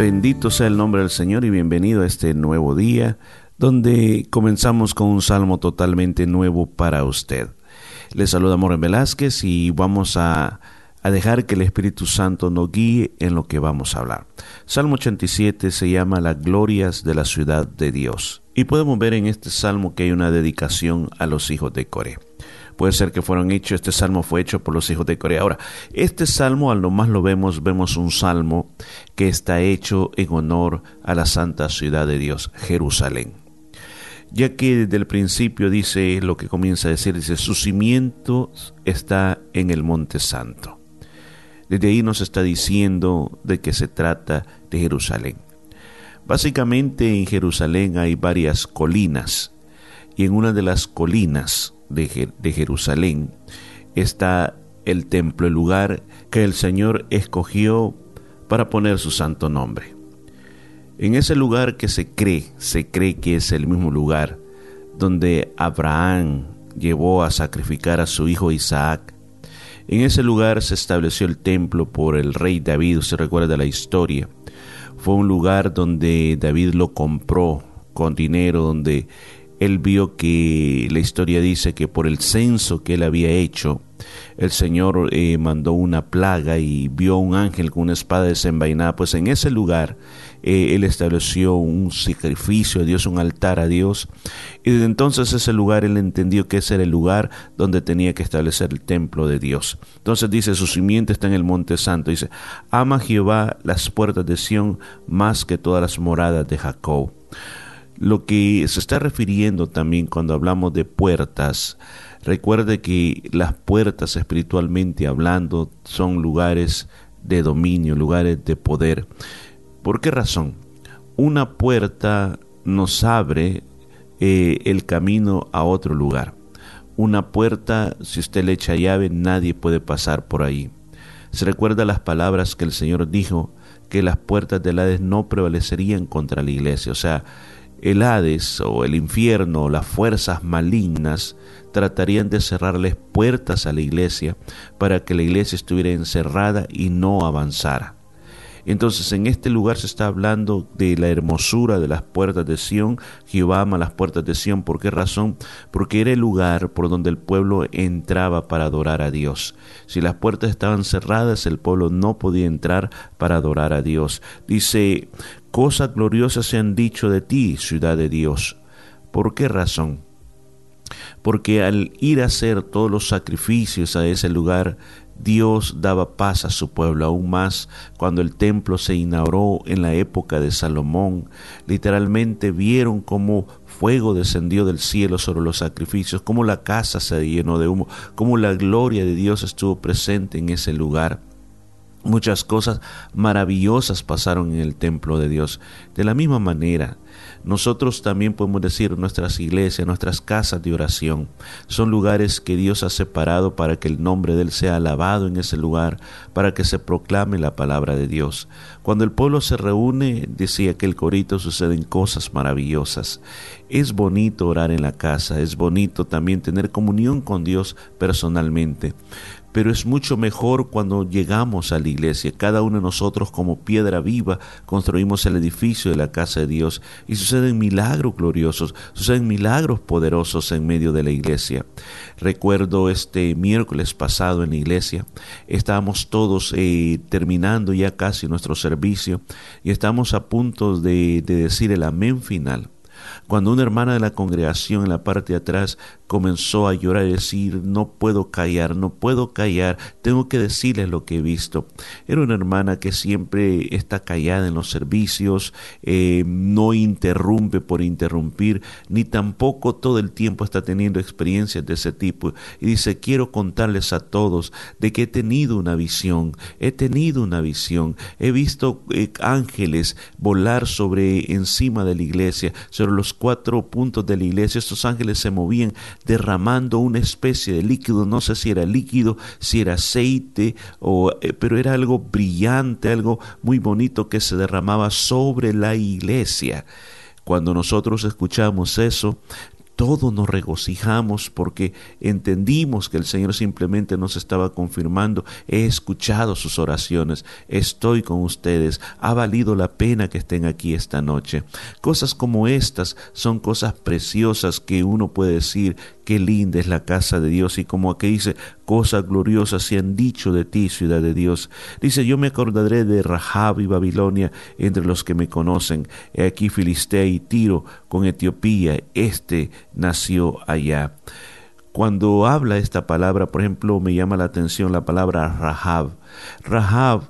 Bendito sea el nombre del Señor y bienvenido a este nuevo día donde comenzamos con un salmo totalmente nuevo para usted. Le saluda Moren Velázquez y vamos a, a, dejar que el Espíritu Santo nos guíe en lo que vamos a hablar. Salmo 87 se llama Las glorias de la ciudad de Dios. Y podemos ver en este salmo que hay una dedicación a los hijos de Coré puede ser que fueron hechos, este salmo fue hecho por los hijos de Corea. Ahora, este salmo, al lo más lo vemos, vemos un salmo que está hecho en honor a la santa ciudad de Dios, Jerusalén. Ya que desde el principio dice lo que comienza a decir, dice, su cimiento está en el monte santo. Desde ahí nos está diciendo de que se trata de Jerusalén. Básicamente en Jerusalén hay varias colinas y en una de las colinas de, Jerusalén está el templo, el lugar que el Señor escogió para poner su santo nombre. En ese lugar que se cree, se cree que es el mismo lugar donde Abraham llevó a sacrificar a su hijo Isaac. En ese lugar se estableció el templo por el rey David, se recuerda la historia. Fue un lugar donde David lo compró con dinero, donde él vio que la historia dice que por el censo que él había hecho, el Señor eh, mandó una plaga y vio un ángel con una espada desenvainada. Pues en ese lugar eh, él estableció un sacrificio a Dios, un altar a Dios. Y desde entonces ese lugar él entendió que ese era el lugar donde tenía que establecer el templo de Dios. Entonces dice, su simiente está en el monte santo. Dice, ama Jehová las puertas de Sión más que todas las moradas de Jacob. Lo que se está refiriendo también cuando hablamos de puertas, recuerde que las puertas espiritualmente hablando son lugares de dominio, lugares de poder. ¿Por qué razón? Una puerta nos abre eh, el camino a otro lugar. Una puerta, si usted le echa llave, nadie puede pasar por ahí. Se recuerda las palabras que el Señor dijo, que las puertas del Hades no prevalecerían contra la iglesia. O sea, el Hades o el infierno o las fuerzas malignas tratarían de cerrarles puertas a la iglesia para que la iglesia estuviera encerrada y no avanzara. Entonces en este lugar se está hablando de la hermosura de las puertas de Sión. Jehová ama las puertas de Sión. ¿Por qué razón? Porque era el lugar por donde el pueblo entraba para adorar a Dios. Si las puertas estaban cerradas, el pueblo no podía entrar para adorar a Dios. Dice, cosas gloriosas se han dicho de ti, ciudad de Dios. ¿Por qué razón? Porque al ir a hacer todos los sacrificios a ese lugar, Dios daba paz a su pueblo, aún más cuando el templo se inauguró en la época de Salomón. Literalmente vieron cómo fuego descendió del cielo sobre los sacrificios, cómo la casa se llenó de humo, cómo la gloria de Dios estuvo presente en ese lugar. Muchas cosas maravillosas pasaron en el templo de Dios. De la misma manera, nosotros también podemos decir nuestras iglesias, nuestras casas de oración, son lugares que Dios ha separado para que el nombre de Él sea alabado en ese lugar, para que se proclame la palabra de Dios. Cuando el pueblo se reúne, decía que el corito suceden cosas maravillosas. Es bonito orar en la casa, es bonito también tener comunión con Dios personalmente pero es mucho mejor cuando llegamos a la iglesia. Cada uno de nosotros como piedra viva construimos el edificio de la casa de Dios y suceden milagros gloriosos, suceden milagros poderosos en medio de la iglesia. Recuerdo este miércoles pasado en la iglesia, estábamos todos eh, terminando ya casi nuestro servicio y estamos a punto de decir el amén final cuando una hermana de la congregación en la parte de atrás comenzó a llorar y decir, no puedo callar, no puedo callar, tengo que decirles lo que he visto. Era una hermana que siempre está callada en los servicios, eh, no interrumpe por interrumpir, ni tampoco todo el tiempo está teniendo experiencias de ese tipo. Y dice, quiero contarles a todos de que he tenido una visión, he tenido una visión, he visto eh, ángeles volar sobre encima de la iglesia, sobre los cuatro puntos de la iglesia, estos ángeles se movían derramando una especie de líquido, no sé si era líquido, si era aceite, o, eh, pero era algo brillante, algo muy bonito que se derramaba sobre la iglesia. Cuando nosotros escuchamos eso, todos nos regocijamos porque entendimos que el Señor simplemente nos estaba confirmando, he escuchado sus oraciones, estoy con ustedes, ha valido la pena que estén aquí esta noche. Cosas como estas son cosas preciosas que uno puede decir, qué linda es la casa de Dios y como aquí dice, cosas gloriosas se han dicho de ti, ciudad de Dios. Dice, yo me acordaré de Rahab y Babilonia entre los que me conocen. He aquí Filistea y Tiro con Etiopía, este nació allá. Cuando habla esta palabra, por ejemplo, me llama la atención la palabra Rahab. Rahab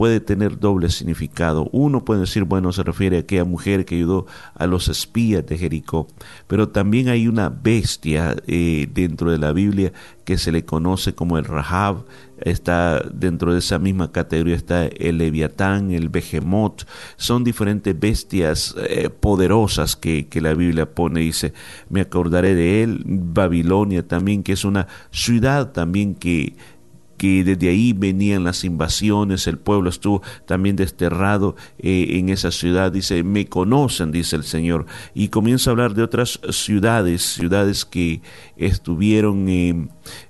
puede tener doble significado. Uno puede decir, bueno, se refiere a aquella mujer que ayudó a los espías de Jericó, pero también hay una bestia eh, dentro de la Biblia que se le conoce como el Rahab, está dentro de esa misma categoría está el Leviatán, el Behemoth, son diferentes bestias eh, poderosas que, que la Biblia pone, dice, me acordaré de él, Babilonia también, que es una ciudad también que que desde ahí venían las invasiones, el pueblo estuvo también desterrado eh, en esa ciudad, dice, me conocen, dice el Señor, y comienza a hablar de otras ciudades, ciudades que estuvieron, eh,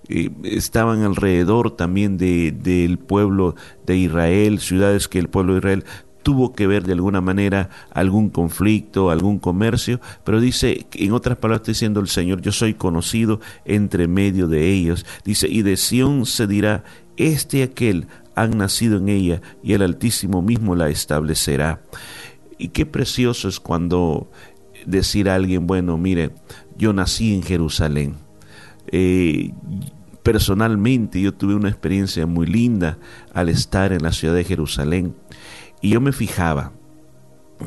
eh, estaban alrededor también de, del pueblo de Israel, ciudades que el pueblo de Israel tuvo que ver de alguna manera algún conflicto, algún comercio, pero dice, en otras palabras diciendo el Señor, yo soy conocido entre medio de ellos. Dice, y de Sión se dirá, este y aquel han nacido en ella y el Altísimo mismo la establecerá. Y qué precioso es cuando decir a alguien, bueno, mire, yo nací en Jerusalén. Eh, personalmente yo tuve una experiencia muy linda al estar en la ciudad de Jerusalén. Y yo me fijaba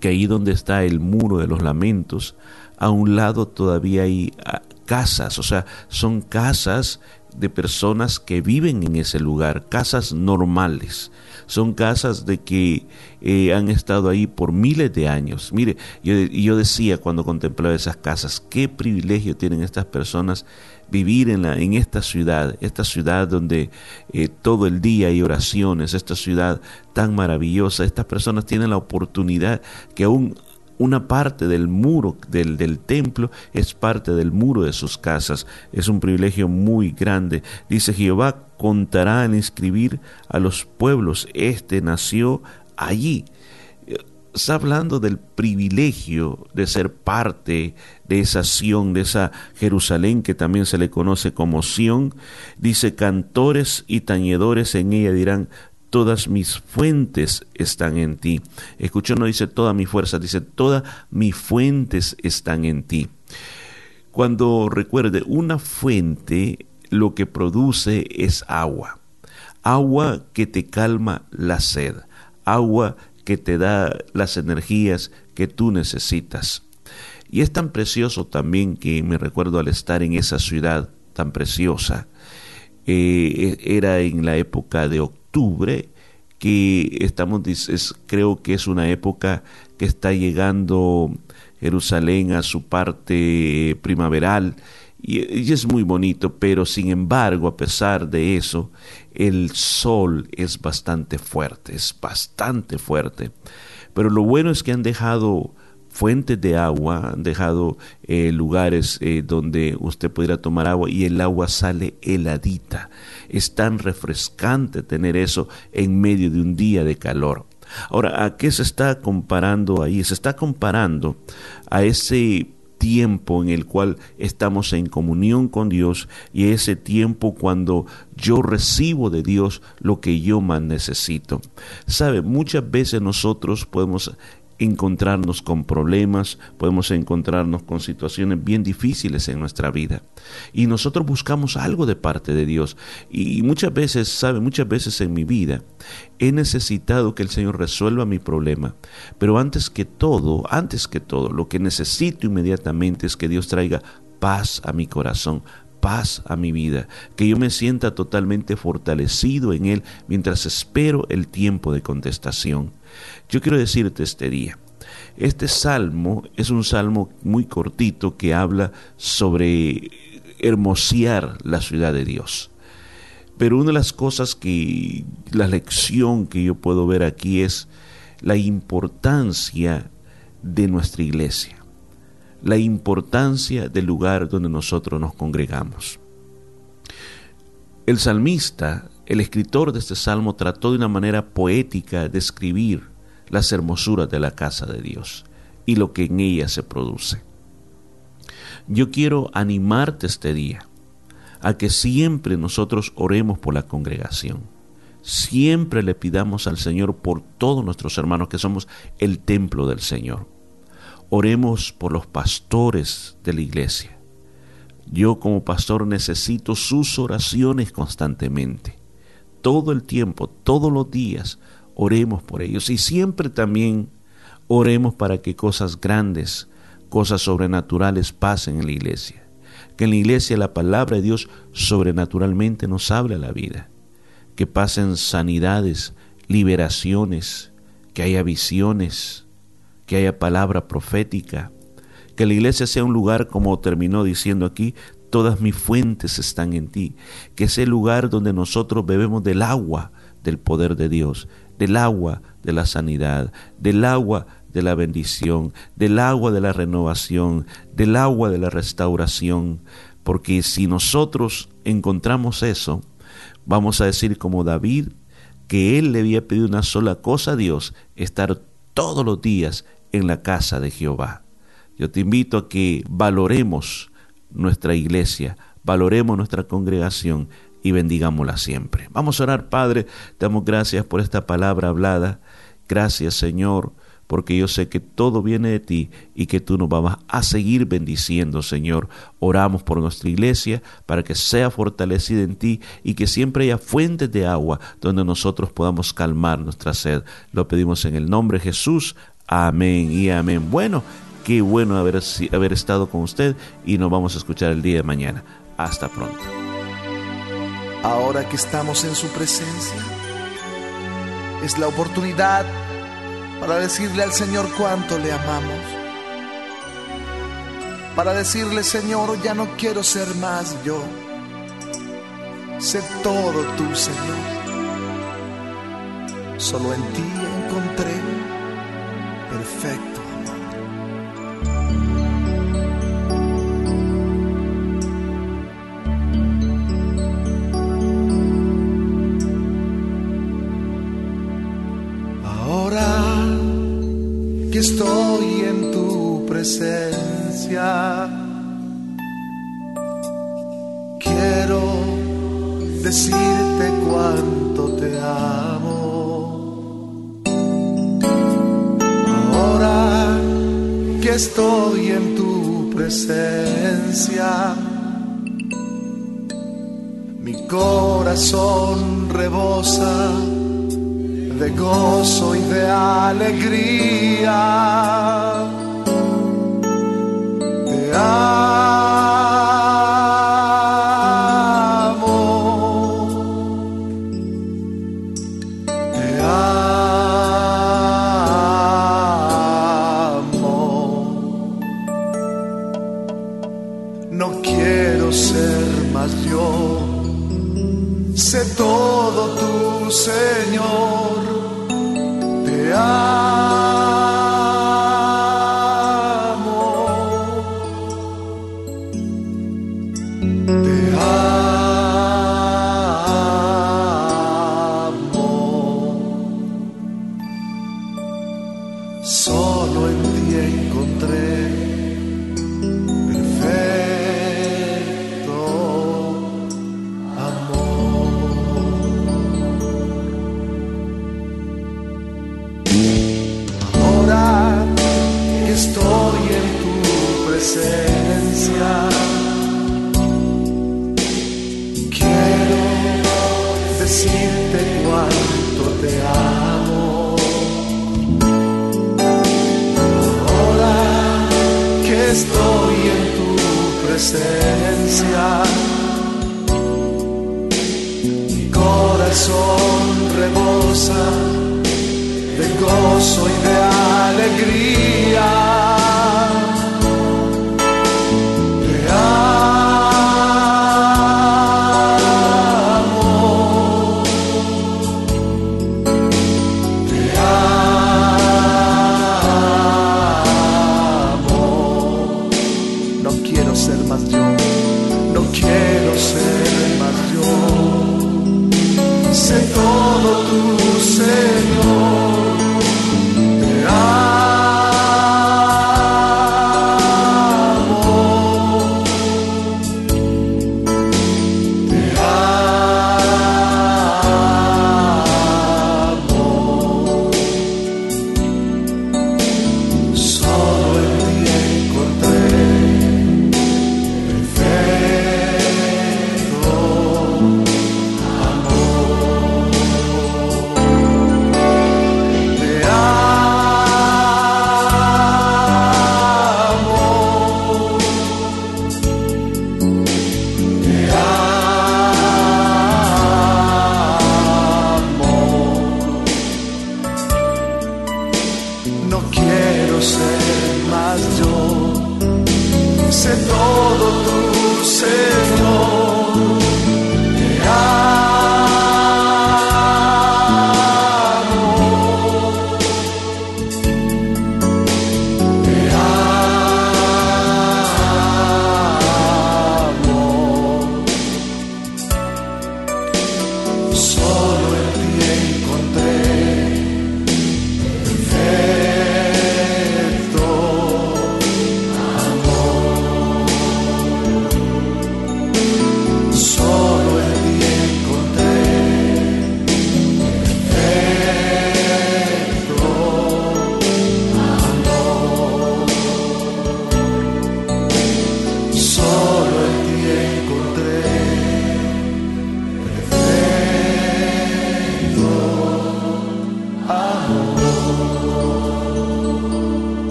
que ahí donde está el muro de los lamentos, a un lado todavía hay ah, casas, o sea, son casas de personas que viven en ese lugar, casas normales, son casas de que eh, han estado ahí por miles de años. Mire, yo, yo decía cuando contemplaba esas casas, qué privilegio tienen estas personas vivir en, la, en esta ciudad, esta ciudad donde eh, todo el día hay oraciones, esta ciudad tan maravillosa, estas personas tienen la oportunidad que aún una parte del muro del, del, templo es parte del muro de sus casas. Es un privilegio muy grande. Dice Jehová contará en escribir a los pueblos. Este nació allí está hablando del privilegio de ser parte de esa Sión, de esa Jerusalén que también se le conoce como Sión. Dice, cantores y tañedores en ella dirán, todas mis fuentes están en ti. Escuchó, no dice toda mi fuerza, dice todas mis fuentes están en ti. Cuando recuerde, una fuente lo que produce es agua. Agua que te calma la sed. Agua que te da las energías que tú necesitas. Y es tan precioso también que me recuerdo al estar en esa ciudad tan preciosa. Eh, e, era en la época de octubre que estamos, creo que es una época que está llegando Jerusalén a su parte primaveral y, es muy bonito, pero sin embargo, a pesar de eso, el sol es bastante fuerte, es bastante fuerte. Pero lo bueno es que han dejado fuentes de agua, han dejado eh, lugares eh, donde usted pudiera tomar agua y el agua sale heladita. Es tan refrescante tener eso en medio de un día de calor. Ahora, ¿a qué se está comparando ahí? Se está comparando a ese tiempo en el cual estamos en comunión con Dios y ese tiempo cuando yo recibo de Dios lo que yo más necesito. Sabe, muchas veces nosotros podemos encontrarnos con problemas, podemos encontrarnos con situaciones bien difíciles en nuestra vida. Y nosotros buscamos algo de parte de Dios. Y muchas veces, sabe, muchas veces en mi vida he necesitado que el Señor resuelva mi problema. Pero antes que todo, antes que todo, lo que necesito inmediatamente es que Dios traiga paz a mi corazón, paz a mi vida, que yo me sienta totalmente fortalecido en Él mientras espero el tiempo de contestación. Yo quiero decirte este día, este salmo es un salmo muy cortito que habla sobre hermosear la ciudad de Dios. Pero una de las cosas que, la lección que yo puedo ver aquí es la importancia de nuestra iglesia. la importancia del lugar donde nosotros nos congregamos. El salmista, el escritor de este salmo, trató de una manera poética de escribir las hermosuras de la casa de Dios y lo que en ella se produce. Yo quiero animarte este día a que siempre nosotros oremos por la congregación. Siempre le pidamos al Señor por todos nuestros hermanos que somos el templo del Señor. Oremos por los pastores de la iglesia. Yo como pastor necesito sus oraciones constantemente. Todo el tiempo, todos los días, oremos por ellos. Y siempre también oremos para que cosas grandes, cosas sobrenaturales pasen en la iglesia. Que en la iglesia la palabra de Dios sobrenaturalmente nos habla la vida, que pasen sanidades, liberaciones, que haya visiones, que haya palabra profética, que la iglesia sea un lugar, como terminó diciendo aquí, todas mis fuentes están en ti, que sea el lugar donde nosotros bebemos del agua del poder de Dios, del agua de la sanidad, del agua de la bendición, del agua de la renovación, del agua de la restauración, porque si nosotros encontramos eso, vamos a decir como David, que él le había pedido una sola cosa a Dios, estar todos los días en la casa de Jehová. Yo te invito a que valoremos nuestra iglesia, valoremos nuestra congregación y bendigámosla siempre. Vamos a orar, Padre, te damos gracias por esta palabra hablada. Gracias, Señor, porque yo sé que todo viene de ti y que tú nos vas a seguir bendiciendo, Señor. Oramos por nuestra iglesia para que sea fortalecida en ti y que siempre haya fuentes de agua donde nosotros podamos calmar nuestra sed. Lo pedimos en el nombre de Jesús. Amén y amén. Bueno, qué bueno haber, haber estado con usted y nos vamos a escuchar el día de mañana. Hasta pronto. Ahora que estamos en su presencia, es la oportunidad para decirle al Señor cuánto le amamos. Para decirle, Señor, ya no quiero ser más yo. Sé todo tú, Señor. Solo en ti encontré perfecto estoy en tu presencia. Quiero decirte cuánto te amo. Ahora que estoy en tu presencia, mi corazón rebosa de gozo y de alegría. solo en ti encontré Mi corazón rebosa de gozo y de alegría. no quiero ser más yo. Sé todo tu Señor.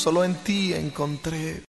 Solo en ti encontré